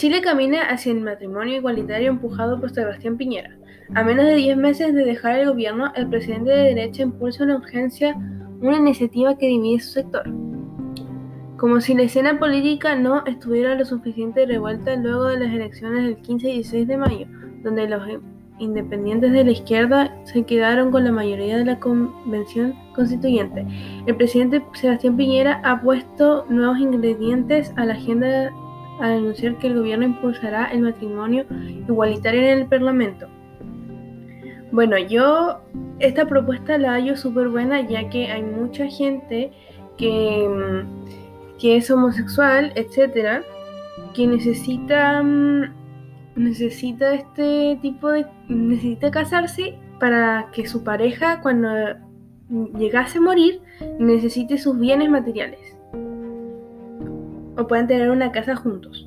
Chile camina hacia el matrimonio igualitario empujado por Sebastián Piñera. A menos de 10 meses de dejar el gobierno, el presidente de derecha impulsa una urgencia, una iniciativa que divide su sector. Como si la escena política no estuviera lo suficiente revuelta luego de las elecciones del 15 y 16 de mayo, donde los independientes de la izquierda se quedaron con la mayoría de la convención constituyente. El presidente Sebastián Piñera ha puesto nuevos ingredientes a la agenda al anunciar que el gobierno impulsará el matrimonio igualitario en el Parlamento. Bueno, yo esta propuesta la hallo súper buena ya que hay mucha gente que, mm, que es homosexual, etcétera, que necesita, mm, necesita este tipo de. necesita casarse para que su pareja, cuando llegase a morir, necesite sus bienes materiales. O puedan tener una casa juntos.